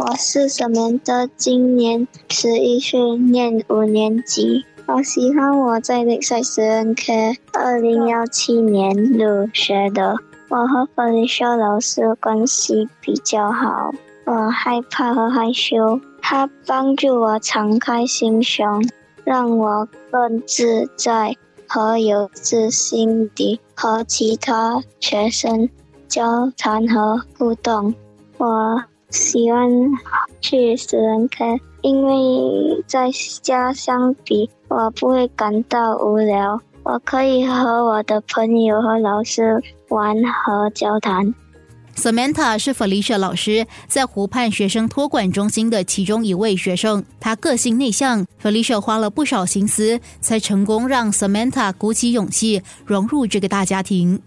我是什么的？今年十一岁，念五年级。我喜欢我在历史史文课二零幺七年入学的。我和弗里修老师关系比较好。我害怕和害羞，他帮助我敞开心胸，让我更自在和有自信地和其他学生交谈和互动。我。喜欢去死人课，因为在家相比，我不会感到无聊。我可以和我的朋友和老师玩和交谈。Samantha 是 Felicia 老师在湖畔学生托管中心的其中一位学生。他个性内向，Felicia 花了不少心思，才成功让 Samantha 鼓起勇气融入这个大家庭。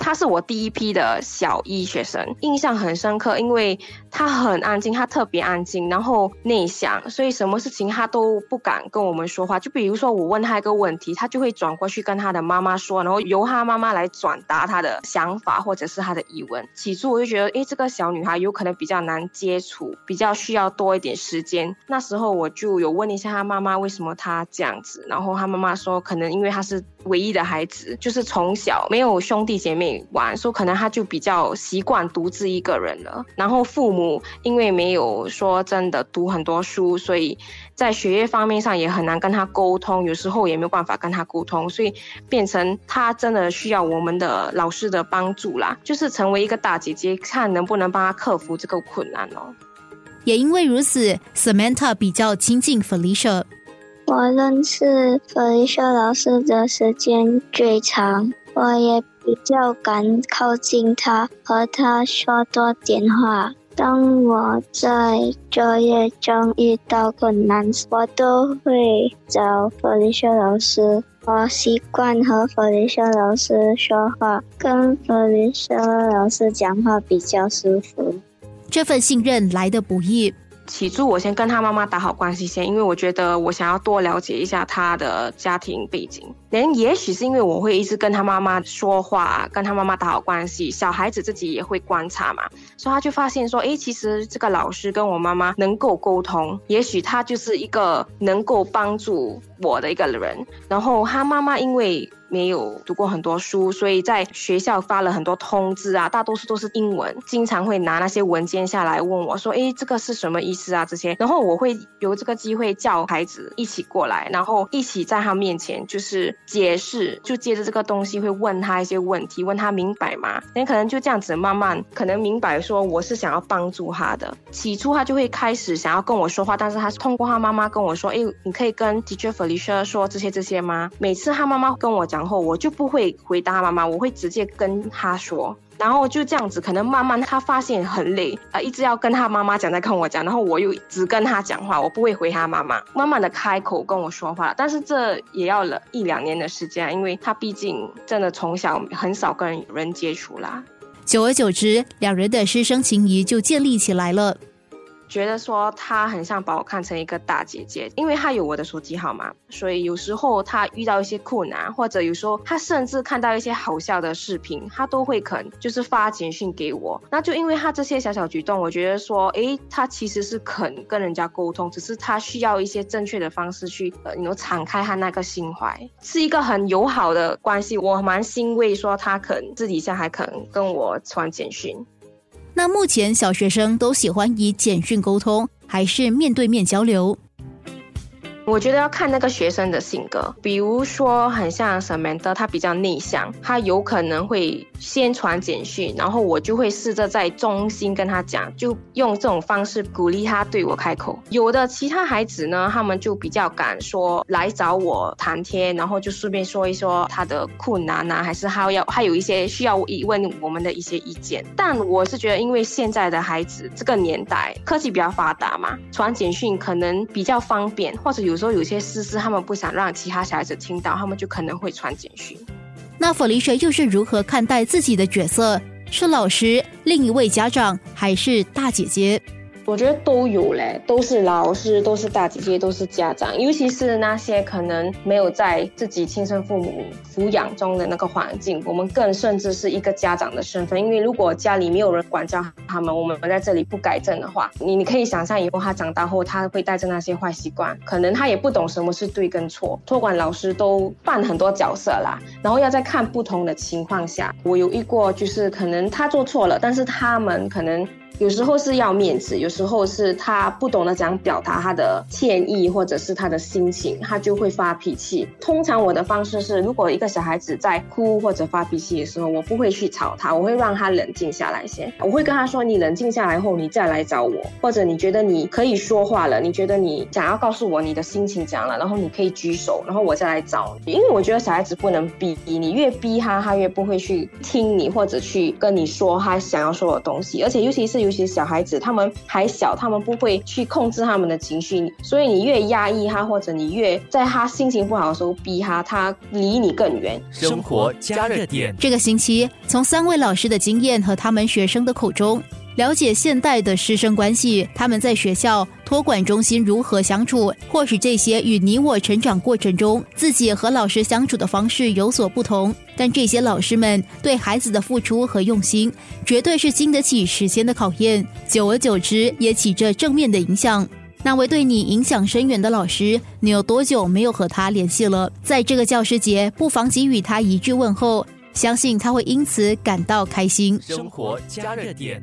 他是我第一批的小一学生，印象很深刻，因为他很安静，他特别安静，然后内向，所以什么事情他都不敢跟我们说话。就比如说我问他一个问题，他就会转过去跟他的妈妈说，然后由他妈妈来转达他的想法或者是他的疑问。起初我就觉得，诶，这个小女孩有可能比较难接触，比较需要多一点时间。那时候我就有问一下他妈妈为什么他这样子，然后他妈妈说，可能因为他是唯一的孩子，就是从小没有兄弟姐妹。玩，说可能他就比较习惯独自一个人了。然后父母因为没有说真的读很多书，所以在学业方面上也很难跟他沟通，有时候也没有办法跟他沟通，所以变成他真的需要我们的老师的帮助啦，就是成为一个大姐姐，看能不能帮他克服这个困难哦。也因为如此，Samantha 比较亲近 Felicia。我认识 Felicia 老师的时间最长，我也。比较敢靠近他，和他说多点话。当我在作业中遇到困难，我都会找弗里修老师。我习惯和弗里修老师说话，跟弗里修老师讲话比较舒服。这份信任来的不易。起初我先跟他妈妈打好关系先，因为我觉得我想要多了解一下他的家庭背景。连也许是因为我会一直跟他妈妈说话，跟他妈妈打好关系，小孩子自己也会观察嘛，所以他就发现说，哎，其实这个老师跟我妈妈能够沟通，也许他就是一个能够帮助我的一个人。然后他妈妈因为。没有读过很多书，所以在学校发了很多通知啊，大多数都是英文，经常会拿那些文件下来问我说：“诶，这个是什么意思啊？”这些，然后我会有这个机会叫孩子一起过来，然后一起在他面前就是解释，就接着这个东西会问他一些问题，问他明白吗？你可能就这样子慢慢可能明白说我是想要帮助他的。起初他就会开始想要跟我说话，但是他是通过他妈妈跟我说：“诶，你可以跟 Teacher Felicia 说这些这些吗？”每次他妈妈跟我讲。然后我就不会回答妈妈，我会直接跟他说，然后就这样子，可能慢慢他发现很累啊，一直要跟他妈妈讲，再跟我讲，然后我又只跟他讲话，我不会回他妈妈，慢慢的开口跟我说话，但是这也要了一两年的时间，因为他毕竟真的从小很少跟人接触啦，久而久之，两人的师生情谊就建立起来了。觉得说他很像把我看成一个大姐姐，因为他有我的手机号码，所以有时候他遇到一些困难，或者有时候他甚至看到一些好笑的视频，他都会肯就是发简讯给我。那就因为他这些小小举动，我觉得说，诶，他其实是肯跟人家沟通，只是他需要一些正确的方式去，呃，你能敞开他那个心怀，是一个很友好的关系。我蛮欣慰说他肯私底下还肯跟我传简讯。那目前小学生都喜欢以简讯沟通，还是面对面交流？我觉得要看那个学生的性格，比如说很像 Samantha，他比较内向，他有可能会先传简讯，然后我就会试着在中心跟他讲，就用这种方式鼓励他对我开口。有的其他孩子呢，他们就比较敢说来找我谈天，然后就顺便说一说他的困难啊，还是他要还有一些需要问我们的一些意见。但我是觉得，因为现在的孩子这个年代科技比较发达嘛，传简讯可能比较方便，或者有。说有些私事，他们不想让其他小孩子听到，他们就可能会传简讯。那弗里雪又是如何看待自己的角色？是老师、另一位家长，还是大姐姐？我觉得都有嘞，都是老师，都是大姐姐，都是家长，尤其是那些可能没有在自己亲生父母抚养中的那个环境，我们更甚至是一个家长的身份。因为如果家里没有人管教他们，我们在这里不改正的话，你你可以想象以后他长大后他会带着那些坏习惯，可能他也不懂什么是对跟错。托管老师都扮很多角色啦，然后要在看不同的情况下，我有遇过就是可能他做错了，但是他们可能。有时候是要面子，有时候是他不懂得怎样表达他的歉意，或者是他的心情，他就会发脾气。通常我的方式是，如果一个小孩子在哭或者发脾气的时候，我不会去吵他，我会让他冷静下来先。我会跟他说：“你冷静下来后，你再来找我，或者你觉得你可以说话了，你觉得你想要告诉我你的心情怎样了，然后你可以举手，然后我再来找你。因为我觉得小孩子不能逼你，越逼他，他越不会去听你，或者去跟你说他想要说的东西。而且尤其是有。有些小孩子他们还小，他们不会去控制他们的情绪，所以你越压抑他，或者你越在他心情不好的时候逼他，他离你更远。生活加热点。这个星期，从三位老师的经验和他们学生的口中。了解现代的师生关系，他们在学校托管中心如何相处，或许这些与你我成长过程中自己和老师相处的方式有所不同，但这些老师们对孩子的付出和用心，绝对是经得起时间的考验，久而久之也起着正面的影响。那位对你影响深远的老师，你有多久没有和他联系了？在这个教师节，不妨给予他一句问候，相信他会因此感到开心。生活加热点。